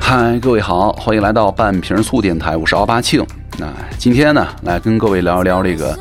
嗨，各位好，欢迎来到半瓶醋电台，我是奥巴庆。那今天呢，来跟各位聊一聊这个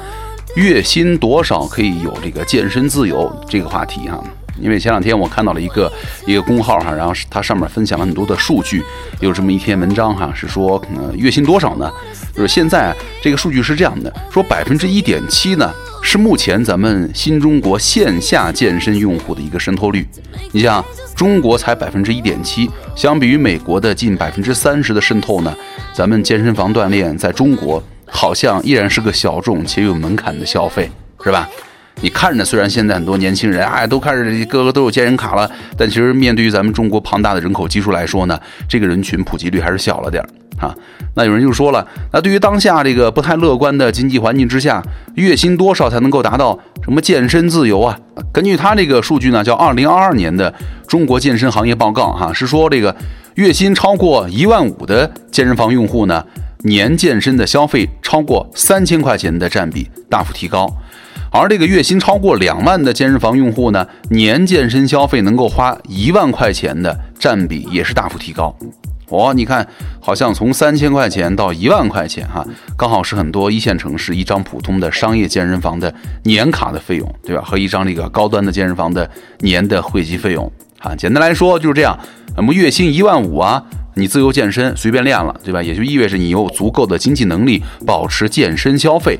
月薪多少可以有这个健身自由这个话题哈。因为前两天我看到了一个一个公号哈，然后它上面分享了很多的数据，有这么一篇文章哈，是说呃月薪多少呢？就是现在这个数据是这样的，说百分之一点七呢是目前咱们新中国线下健身用户的一个渗透率。你像。中国才百分之一点七，相比于美国的近百分之三十的渗透呢，咱们健身房锻炼在中国好像依然是个小众且有门槛的消费，是吧？你看着虽然现在很多年轻人哎都开始个个都有健身卡了，但其实面对于咱们中国庞大的人口基数来说呢，这个人群普及率还是小了点儿。啊，那有人就说了，那对于当下这个不太乐观的经济环境之下，月薪多少才能够达到什么健身自由啊？根据他这个数据呢，叫二零二二年的中国健身行业报告，哈，是说这个月薪超过一万五的健身房用户呢，年健身的消费超过三千块钱的占比大幅提高，而这个月薪超过两万的健身房用户呢，年健身消费能够花一万块钱的占比也是大幅提高。哦，你看，好像从三千块钱到一万块钱，哈，刚好是很多一线城市一张普通的商业健身房的年卡的费用，对吧？和一张这个高端的健身房的年的会籍费用，啊，简单来说就是这样。那么月薪一万五啊，你自由健身随便练了，对吧？也就意味着你有足够的经济能力保持健身消费。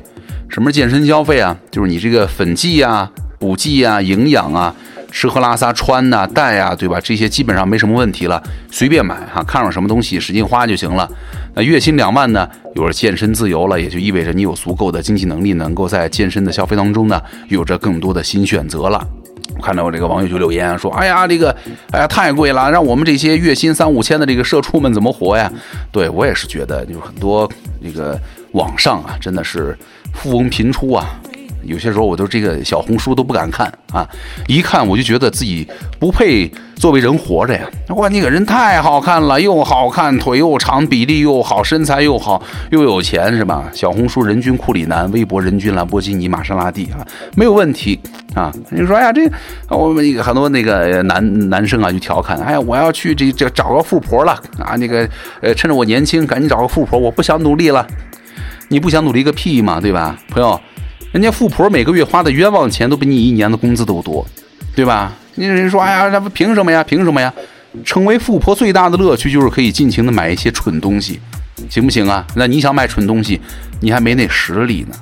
什么是健身消费啊？就是你这个粉剂啊、补剂啊、营养啊。吃喝拉撒穿呐戴啊，对吧？这些基本上没什么问题了，随便买哈，看上什么东西使劲花就行了。那月薪两万呢，有了健身自由了，也就意味着你有足够的经济能力，能够在健身的消费当中呢，有着更多的新选择了。我看到我这个网友就留言说：“哎呀，这个，哎呀，太贵了，让我们这些月薪三五千的这个社畜们怎么活呀？”对我也是觉得，就是很多这个网上啊，真的是富翁频出啊。有些时候我都这个小红书都不敢看啊，一看我就觉得自己不配作为人活着呀！哇，那个人太好看了，又好看，腿又长，比例又好，身材又好，又有钱是吧？小红书人均库里南，微博人均兰博基尼玛莎拉蒂啊，没有问题啊！你说哎呀，这我们很多那个男男生啊就调侃，哎呀，我要去这这找个富婆了啊！那个呃，趁着我年轻，赶紧找个富婆，我不想努力了。你不想努力个屁嘛，对吧，朋友？人家富婆每个月花的冤枉钱都比你一年的工资都多，对吧？那人说，哎呀，那不凭什么呀？凭什么呀？成为富婆最大的乐趣就是可以尽情的买一些蠢东西，行不行啊？那你想买蠢东西，你还没那实力呢。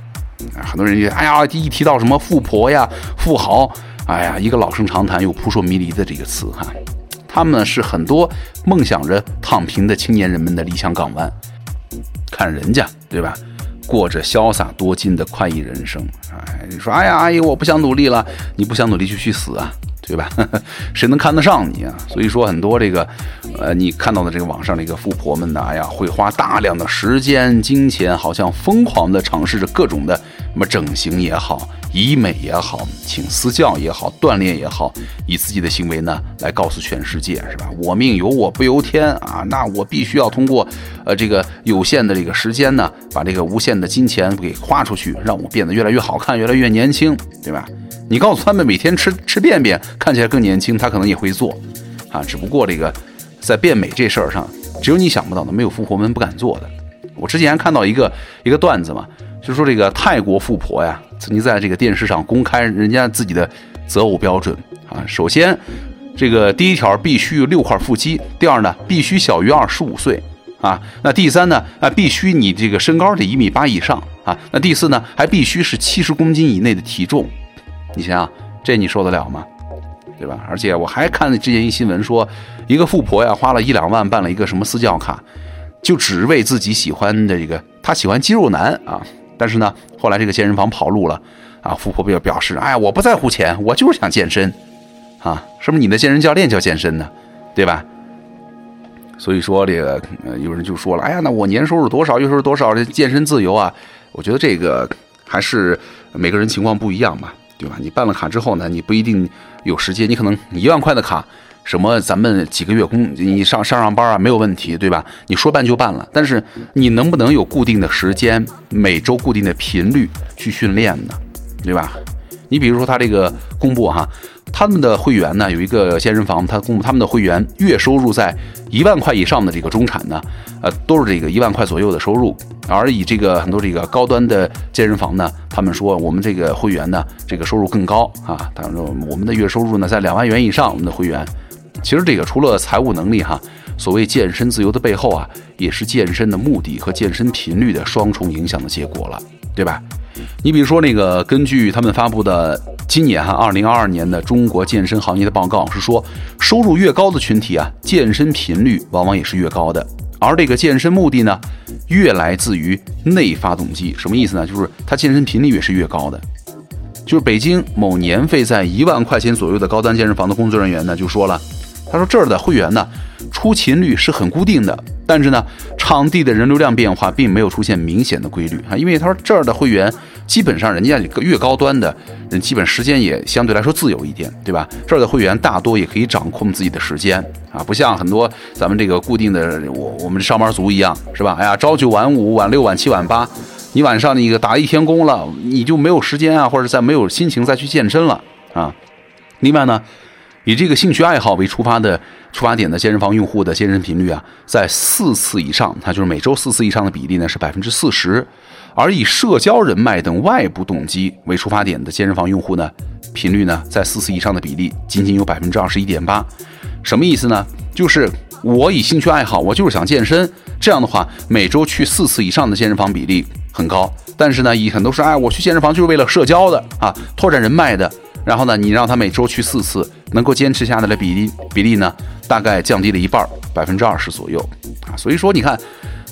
很多人就，哎呀，一提到什么富婆呀、富豪，哎呀，一个老生常谈又扑朔迷离的这个词哈，他们呢是很多梦想着躺平的青年人们的理想港湾。看人家，对吧？过着潇洒多金的快意人生，哎，你说，哎呀，阿姨，我不想努力了，你不想努力就去死啊，对吧？谁能看得上你啊？所以说，很多这个，呃，你看到的这个网上这个富婆们呢，哎呀，会花大量的时间、金钱，好像疯狂的尝试着各种的什么整形也好。医美也好，请私教也好，锻炼也好，以自己的行为呢来告诉全世界，是吧？我命由我不由天啊！那我必须要通过，呃，这个有限的这个时间呢，把这个无限的金钱给花出去，让我变得越来越好看，越来越年轻，对吧？你告诉他们每天吃吃便便，看起来更年轻，他可能也会做，啊，只不过这个在变美这事儿上，只有你想不到的，没有富婆们不敢做的。我之前看到一个一个段子嘛。就说这个泰国富婆呀，曾经在这个电视上公开人家自己的择偶标准啊。首先，这个第一条必须有六块腹肌；第二呢，必须小于二十五岁啊。那第三呢，啊，必须你这个身高得一米八以上啊。那第四呢，还必须是七十公斤以内的体重。你想想，这你受得了吗？对吧？而且我还看了之前一新闻说，一个富婆呀，花了一两万办了一个什么私教卡，就只为自己喜欢的这个，她喜欢肌肉男啊。但是呢，后来这个健身房跑路了，啊，富婆表表示，哎呀，我不在乎钱，我就是想健身，啊，是不是你的健身教练叫健身呢？对吧？所以说这个，有人就说了，哎呀，那我年收入多少，月收入多少，这健身自由啊？我觉得这个还是每个人情况不一样吧，对吧？你办了卡之后呢，你不一定有时间，你可能一万块的卡。什么咱们几个月工，你上上上班啊没有问题，对吧？你说办就办了。但是你能不能有固定的时间，每周固定的频率去训练呢？对吧？你比如说他这个公布哈。他们的会员呢，有一个健身房，他公布他们的会员月收入在一万块以上的这个中产呢，呃，都是这个一万块左右的收入。而以这个很多这个高端的健身房呢，他们说我们这个会员呢，这个收入更高啊。他说我们的月收入呢在两万元以上，我们的会员。其实这个除了财务能力哈，所谓健身自由的背后啊，也是健身的目的和健身频率的双重影响的结果了，对吧？你比如说那个根据他们发布的。今年哈，二零二二年的中国健身行业的报告是说，收入越高的群体啊，健身频率往往也是越高的。而这个健身目的呢，越来自于内发动机。什么意思呢？就是他健身频率也是越高的。就是北京某年费在一万块钱左右的高端健身房的工作人员呢，就说了，他说这儿的会员呢，出勤率是很固定的，但是呢，场地的人流量变化并没有出现明显的规律啊，因为他说这儿的会员。基本上，人家越高端的人，基本时间也相对来说自由一点，对吧？这儿的会员大多也可以掌控自己的时间啊，不像很多咱们这个固定的我我们上班族一样，是吧？哎呀，朝九晚五，晚六晚七晚八，你晚上那个打一天工了，你就没有时间啊，或者再没有心情再去健身了啊。另外呢，以这个兴趣爱好为出发的出发点的健身房用户的健身频率啊，在四次以上，它就是每周四次以上的比例呢是百分之四十。而以社交人脉等外部动机为出发点的健身房用户呢，频率呢在四次以上的比例仅仅有百分之二十一点八，什么意思呢？就是我以兴趣爱好，我就是想健身，这样的话每周去四次以上的健身房比例很高。但是呢，以很多是哎，我去健身房就是为了社交的啊，拓展人脉的。然后呢，你让他每周去四次，能够坚持下来的比例比例呢，大概降低了一半，百分之二十左右啊。所以说，你看。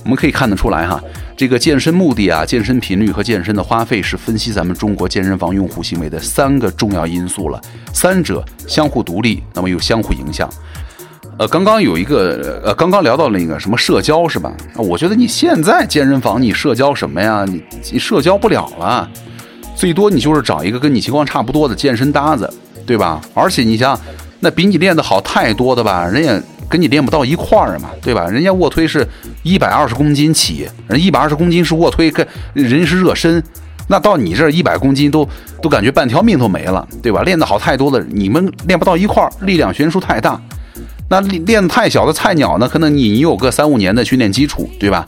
我们可以看得出来哈，这个健身目的啊、健身频率和健身的花费是分析咱们中国健身房用户行为的三个重要因素了，三者相互独立，那么又相互影响。呃，刚刚有一个呃，刚刚聊到那个什么社交是吧？我觉得你现在健身房你社交什么呀？你你社交不了了，最多你就是找一个跟你情况差不多的健身搭子，对吧？而且你想，那比你练得好太多的吧，人家。跟你练不到一块儿嘛，对吧？人家卧推是一百二十公斤起，人一百二十公斤是卧推，跟人是热身，那到你这儿一百公斤都都感觉半条命都没了，对吧？练得好太多的，你们练不到一块儿，力量悬殊太大。那练练得太小的菜鸟呢，可能你你有个三五年的训练基础，对吧？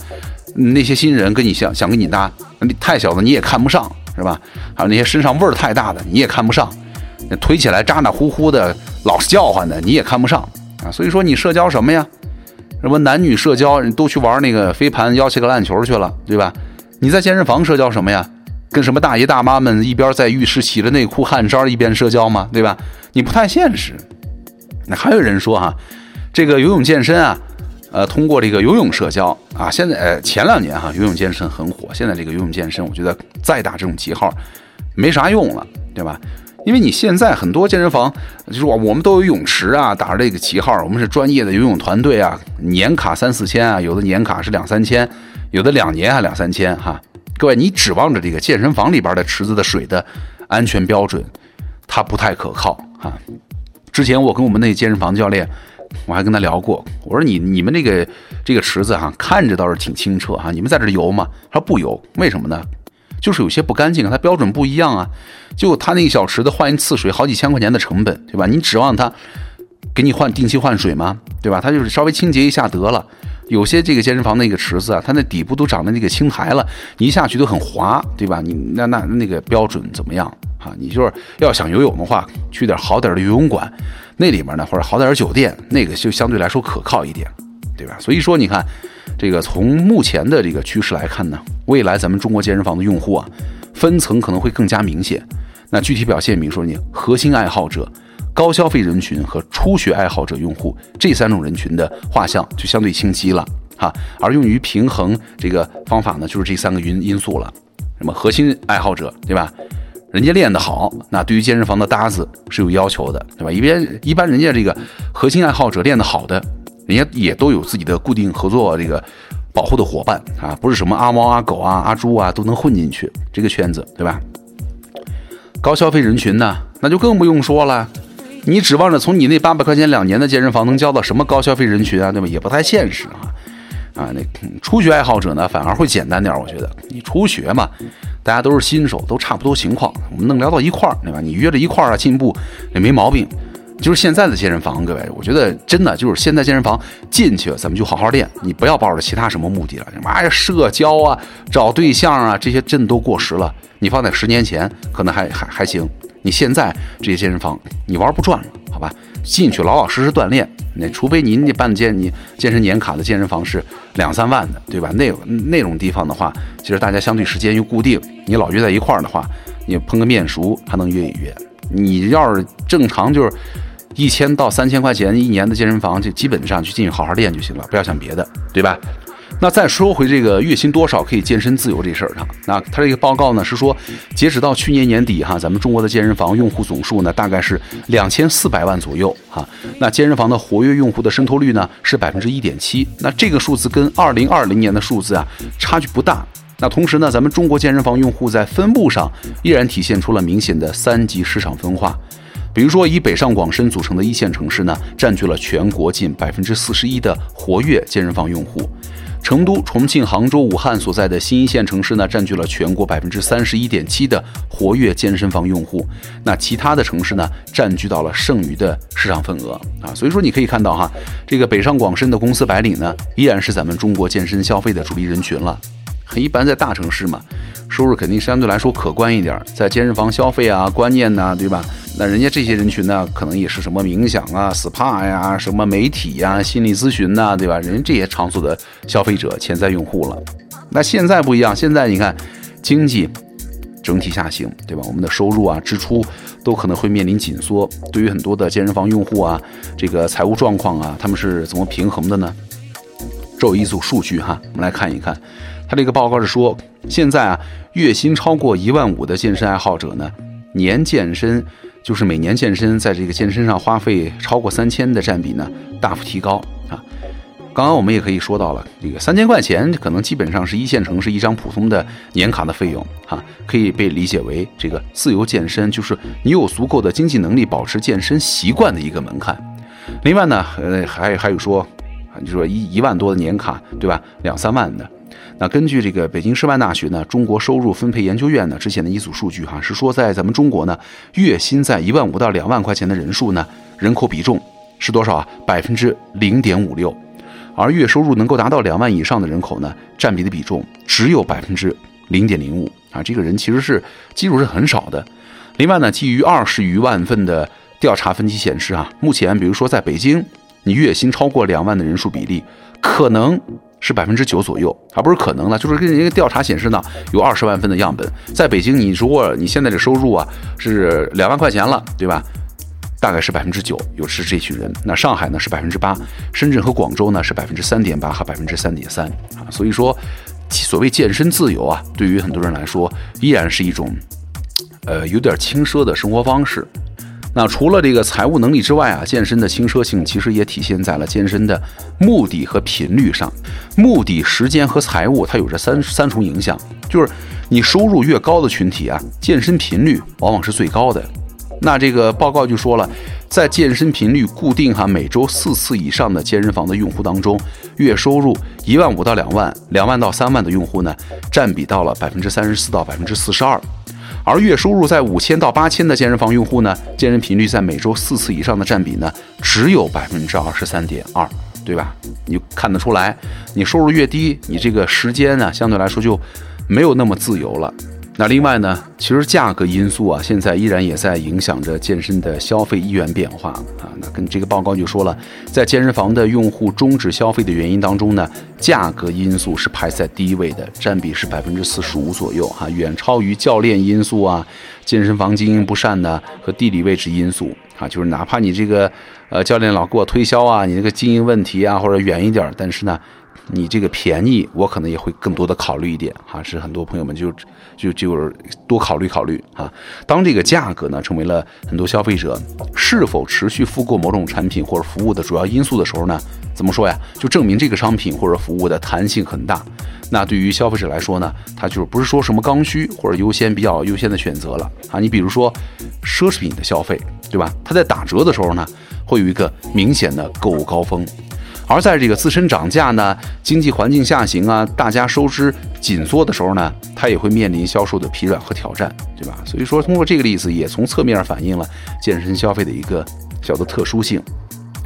那些新人跟你想想跟你搭，太小的你也看不上，是吧？还有那些身上味儿太大的你也看不上，推起来咋咋呼呼的，老是叫唤的你也看不上。啊，所以说你社交什么呀？什么男女社交都去玩那个飞盘、腰旗个篮球去了，对吧？你在健身房社交什么呀？跟什么大爷大妈们一边在浴室洗着内裤汗衫一边社交吗？对吧？你不太现实。那还有人说哈，这个游泳健身啊，呃，通过这个游泳社交啊，现在呃前两年哈游泳健身很火，现在这个游泳健身我觉得再打这种旗号没啥用了，对吧？因为你现在很多健身房，就是我我们都有泳池啊，打着这个旗号，我们是专业的游泳团队啊，年卡三四千啊，有的年卡是两三千，有的两年还两三千哈。各位，你指望着这个健身房里边的池子的水的安全标准，它不太可靠哈。之前我跟我们那健身房教练，我还跟他聊过，我说你你们这个这个池子哈，看着倒是挺清澈哈，你们在这游吗？他说不游，为什么呢？就是有些不干净，它标准不一样啊。就他那个小池子换一次水好几千块钱的成本，对吧？你指望他给你换定期换水吗？对吧？他就是稍微清洁一下得了。有些这个健身房那个池子啊，它那底部都长的那个青苔了，一下去都很滑，对吧？你那那那个标准怎么样啊？你就是要想游泳的话，去点好点的游泳馆，那里面呢或者好点的酒店，那个就相对来说可靠一点，对吧？所以说你看。这个从目前的这个趋势来看呢，未来咱们中国健身房的用户啊，分层可能会更加明显。那具体表现，比如说你核心爱好者、高消费人群和初学爱好者用户这三种人群的画像就相对清晰了哈。而用于平衡这个方法呢，就是这三个因因素了。什么核心爱好者，对吧？人家练得好，那对于健身房的搭子是有要求的，对吧？一边一般人家这个核心爱好者练得好的。人家也都有自己的固定合作这个保护的伙伴啊，不是什么阿猫阿狗啊、阿猪啊都能混进去这个圈子，对吧？高消费人群呢，那就更不用说了。你指望着从你那八百块钱两年的健身房能交到什么高消费人群啊？对吧？也不太现实啊。啊，那初学爱好者呢，反而会简单点。我觉得你初学嘛，大家都是新手，都差不多情况，我们能聊到一块儿，对吧？你约着一块儿啊进步也没毛病。就是现在的健身房，各位，我觉得真的就是现在健身房进去，咱们就好好练。你不要抱着其他什么目的了，什么社交啊、找对象啊，这些真的都过时了。你放在十年前可能还 还还行，你现在这些健身房你玩不转了，好吧？进去老老实实锻炼，那除非您那办健你健身年卡的健身房是两三万的，对吧？那那种地方的话，其实大家相对时间又固定，你老约在一块儿的话，你碰个面熟还能约一约。你要是正常就是。一千到三千块钱一年的健身房，就基本上去进去好好练就行了，不要想别的，对吧？那再说回这个月薪多少可以健身自由这事儿上，那他这个报告呢是说，截止到去年年底哈，咱们中国的健身房用户总数呢大概是两千四百万左右哈。那健身房的活跃用户的渗透率呢是百分之一点七，那这个数字跟二零二零年的数字啊差距不大。那同时呢，咱们中国健身房用户在分布上依然体现出了明显的三级市场分化。比如说，以北上广深组成的一线城市呢，占据了全国近百分之四十一的活跃健身房用户；成都、重庆、杭州、武汉所在的新一线城市呢，占据了全国百分之三十一点七的活跃健身房用户。那其他的城市呢，占据到了剩余的市场份额啊。所以说，你可以看到哈，这个北上广深的公司白领呢，依然是咱们中国健身消费的主力人群了。一般，在大城市嘛，收入肯定相对来说可观一点，在健身房消费啊、观念呐，对吧？那人家这些人群呢，可能也是什么冥想啊、SPA 呀、什么媒体呀、心理咨询呐，对吧？人家这些场所的消费者、潜在用户了。那现在不一样，现在你看，经济整体下行，对吧？我们的收入啊、支出都可能会面临紧缩。对于很多的健身房用户啊，这个财务状况啊，他们是怎么平衡的呢？这有一组数据哈，我们来看一看。他这个报告是说，现在啊，月薪超过一万五的健身爱好者呢，年健身就是每年健身在这个健身上花费超过三千的占比呢，大幅提高啊。刚刚我们也可以说到了，这个三千块钱可能基本上是一线城市一张普通的年卡的费用哈，可以被理解为这个自由健身，就是你有足够的经济能力保持健身习惯的一个门槛。另外呢，呃，还还有说，就说一一万多的年卡，对吧？两三万的。那根据这个北京师范大学呢中国收入分配研究院呢之前的一组数据哈，是说在咱们中国呢，月薪在一万五到两万块钱的人数呢，人口比重是多少啊？百分之零点五六，而月收入能够达到两万以上的人口呢，占比的比重只有百分之零点零五啊，这个人其实是基数是很少的。另外呢，基于二十余万份的调查分析显示啊，目前比如说在北京，你月薪超过两万的人数比例可能。是百分之九左右，而不是可能了，就是跟一个调查显示呢，有二十万份的样本，在北京，你如果你现在的收入啊是两万块钱了，对吧？大概是百分之九，有是这群人。那上海呢是百分之八，深圳和广州呢是百分之三点八和百分之三点三啊。所以说，所谓健身自由啊，对于很多人来说，依然是一种，呃，有点轻奢的生活方式。那除了这个财务能力之外啊，健身的轻奢性其实也体现在了健身的目的和频率上。目的、时间和财务，它有着三三重影响。就是你收入越高的群体啊，健身频率往往是最高的。那这个报告就说了，在健身频率固定哈每周四次以上的健身房的用户当中，月收入一万五到两万、两万到三万的用户呢，占比到了百分之三十四到百分之四十二。而月收入在五千到八千的健身房用户呢，健身频率在每周四次以上的占比呢，只有百分之二十三点二，对吧？你看得出来，你收入越低，你这个时间呢，相对来说就没有那么自由了。那另外呢，其实价格因素啊，现在依然也在影响着健身的消费意愿变化啊。那跟这个报告就说了，在健身房的用户终止消费的原因当中呢，价格因素是排在第一位的，占比是百分之四十五左右哈，远超于教练因素啊、健身房经营不善呢和地理位置因素啊。就是哪怕你这个呃教练老给我推销啊，你这个经营问题啊或者远一点，但是呢。你这个便宜，我可能也会更多的考虑一点哈，是很多朋友们就就就是多考虑考虑啊。当这个价格呢成为了很多消费者是否持续复购某种产品或者服务的主要因素的时候呢，怎么说呀？就证明这个商品或者服务的弹性很大。那对于消费者来说呢，他就是不是说什么刚需或者优先比较优先的选择了啊。你比如说奢侈品的消费，对吧？它在打折的时候呢，会有一个明显的购物高峰。而在这个自身涨价呢、经济环境下行啊、大家收支紧缩的时候呢，它也会面临销售的疲软和挑战，对吧？所以说，通过这个例子，也从侧面反映了健身消费的一个小的特殊性。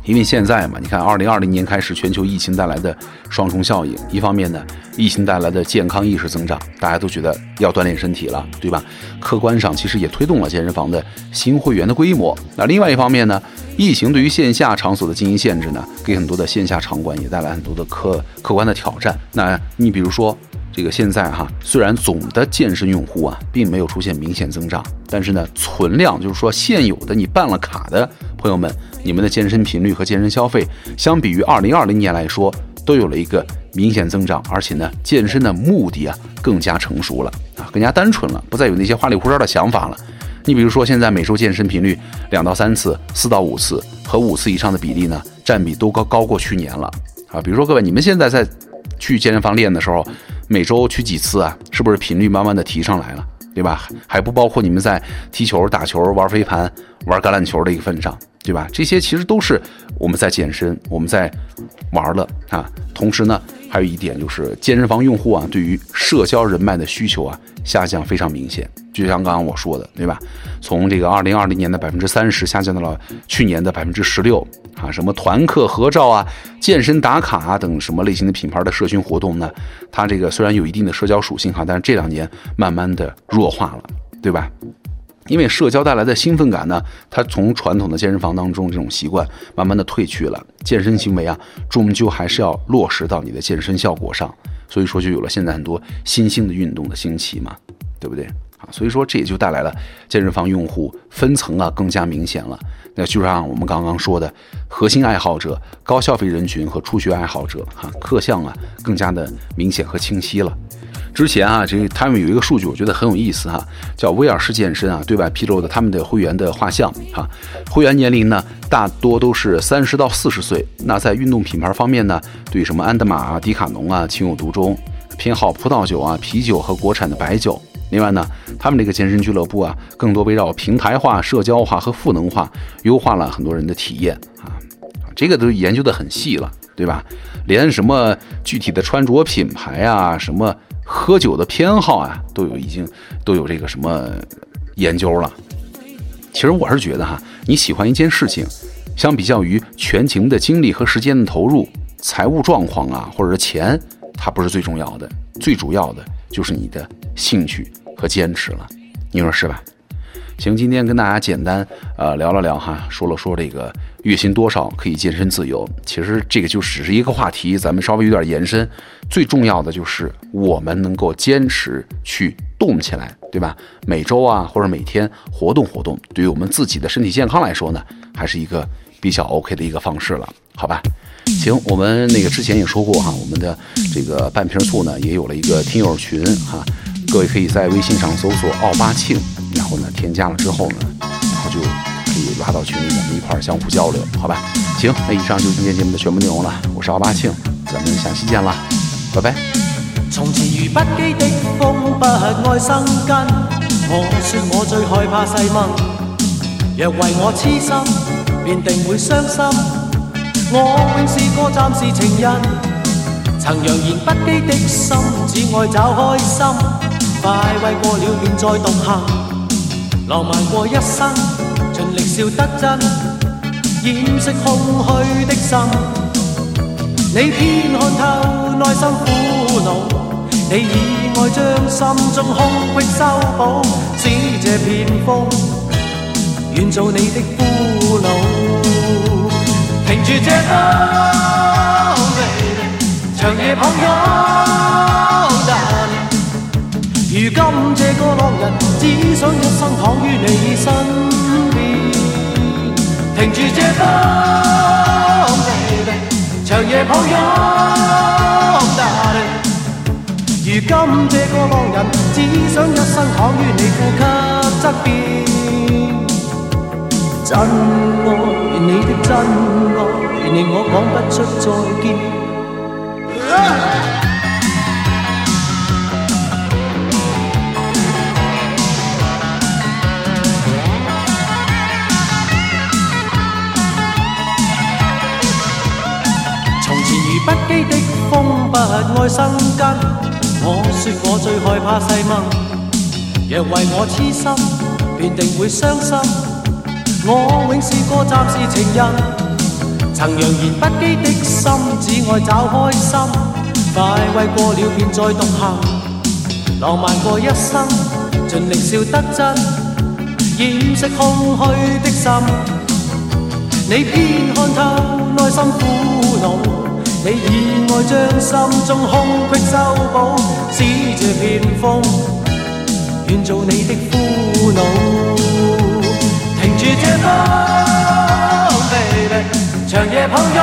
因为现在嘛，你看，二零二零年开始，全球疫情带来的双重效应，一方面呢，疫情带来的健康意识增长，大家都觉得要锻炼身体了，对吧？客观上其实也推动了健身房的新会员的规模。那另外一方面呢，疫情对于线下场所的经营限制呢，给很多的线下场馆也带来很多的客客观的挑战。那你比如说。这个现在哈，虽然总的健身用户啊，并没有出现明显增长，但是呢，存量就是说现有的你办了卡的朋友们，你们的健身频率和健身消费，相比于二零二零年来说，都有了一个明显增长，而且呢，健身的目的啊更加成熟了啊，更加单纯了，不再有那些花里胡哨的想法了。你比如说，现在每周健身频率两到三次、四到五次和五次以上的比例呢，占比都高高过去年了啊。比如说各位，你们现在在去健身房练的时候。每周去几次啊？是不是频率慢慢的提上来了，对吧？还不包括你们在踢球、打球、玩飞盘、玩橄榄球的一个份上，对吧？这些其实都是我们在健身、我们在玩的啊。同时呢，还有一点就是健身房用户啊，对于社交人脉的需求啊，下降非常明显。就像刚刚我说的，对吧？从这个二零二零年的百分之三十下降到了去年的百分之十六啊。什么团课合照啊、健身打卡啊等什么类型的品牌的社群活动呢？它这个虽然有一定的社交属性哈，但是这两年慢慢的弱化了，对吧？因为社交带来的兴奋感呢，它从传统的健身房当中这种习惯慢慢的褪去了。健身行为啊，终究还是要落实到你的健身效果上。所以说，就有了现在很多新兴的运动的兴起嘛，对不对？所以说，这也就带来了健身房用户分层啊更加明显了。那就像我们刚刚说的，核心爱好者、高消费人群和初学爱好者，哈，各项啊更加的明显和清晰了。之前啊，这他们有一个数据，我觉得很有意思哈，叫威尔士健身啊对外披露的他们的会员的画像哈，会员年龄呢大多都是三十到四十岁。那在运动品牌方面呢，对什么安德玛啊、迪卡侬啊情有独钟，偏好葡萄酒啊、啤酒和国产的白酒。另外呢，他们这个健身俱乐部啊，更多围绕平台化、社交化和赋能化，优化了很多人的体验啊。这个都研究的很细了，对吧？连什么具体的穿着品牌啊，什么喝酒的偏好啊，都有已经都有这个什么研究了。其实我是觉得哈，你喜欢一件事情，相比较于全情的精力和时间的投入，财务状况啊，或者是钱，它不是最重要的，最主要的就是你的兴趣。和坚持了，你说是吧？行，今天跟大家简单呃聊了聊哈，说了说这个月薪多少可以健身自由。其实这个就只是一个话题，咱们稍微有点延伸。最重要的就是我们能够坚持去动起来，对吧？每周啊或者每天活动活动，对于我们自己的身体健康来说呢，还是一个比较 OK 的一个方式了，好吧？行，我们那个之前也说过哈，我们的这个半瓶醋呢也有了一个听友群哈。各位可以在微信上搜索“奥巴庆”，然后呢，添加了之后呢，然后就可以拉到群里，咱们一块儿相互交流，好吧？行，那以上就是今天节目的全部内容了。我是奥巴庆，咱们下期见啦，拜拜。从前如不羁的风，不爱生根。我说我最害怕细蚊，若为我痴心，便定会伤心。我永是个暂时情人，曾扬言不羁的心，只爱找开心。快慰过了便再独行，浪漫过一生，尽力笑得真，掩饰空虚的心。你偏看透内心苦恼，你以爱将心中空隙修补，使这片风愿做你的俘虏。停住这风，长夜抱拥。如今这个浪人，只想一生躺于你身边。停住这风，长夜抱拥。如今这个浪人，只想一生躺于你呼吸侧边。真爱你的真爱，令我讲不出再见。不羁的风不爱生根。我说我最害怕细梦，若为我痴心，便定会伤心。我永是个暂时情人，曾扬言不羁的心，只爱找开心。快慰过了便再独行，浪漫过一生，尽力笑得真，掩饰空虚的心。你偏看透内心苦恼。你以爱将心中空隙修补，使这片风愿做你的俘虏。停住这风，baby，长夜抱拥。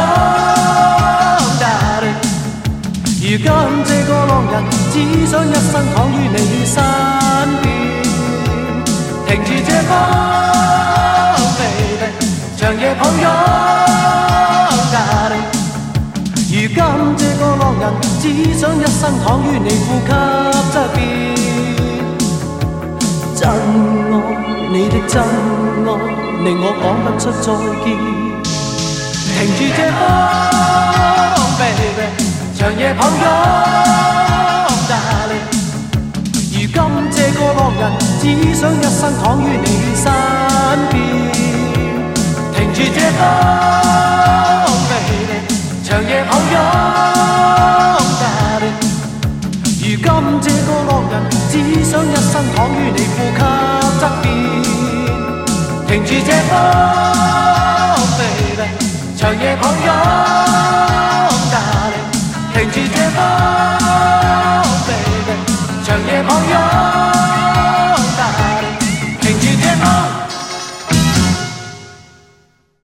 如今这个浪人，只想一生躺于你身边。停住这风，baby，长夜抱拥。今这个浪人，只想一生躺于你呼吸侧边。真爱你的真爱，令我讲不出再见。停住这风，baby，长夜抱拥，darling。如今这个浪人，只想一生躺于你身边。停住这风。长夜抱只想一生躺于你呼吸侧边停住这风 baby 长夜抱拥咖喱停住这风 baby 长夜抱拥。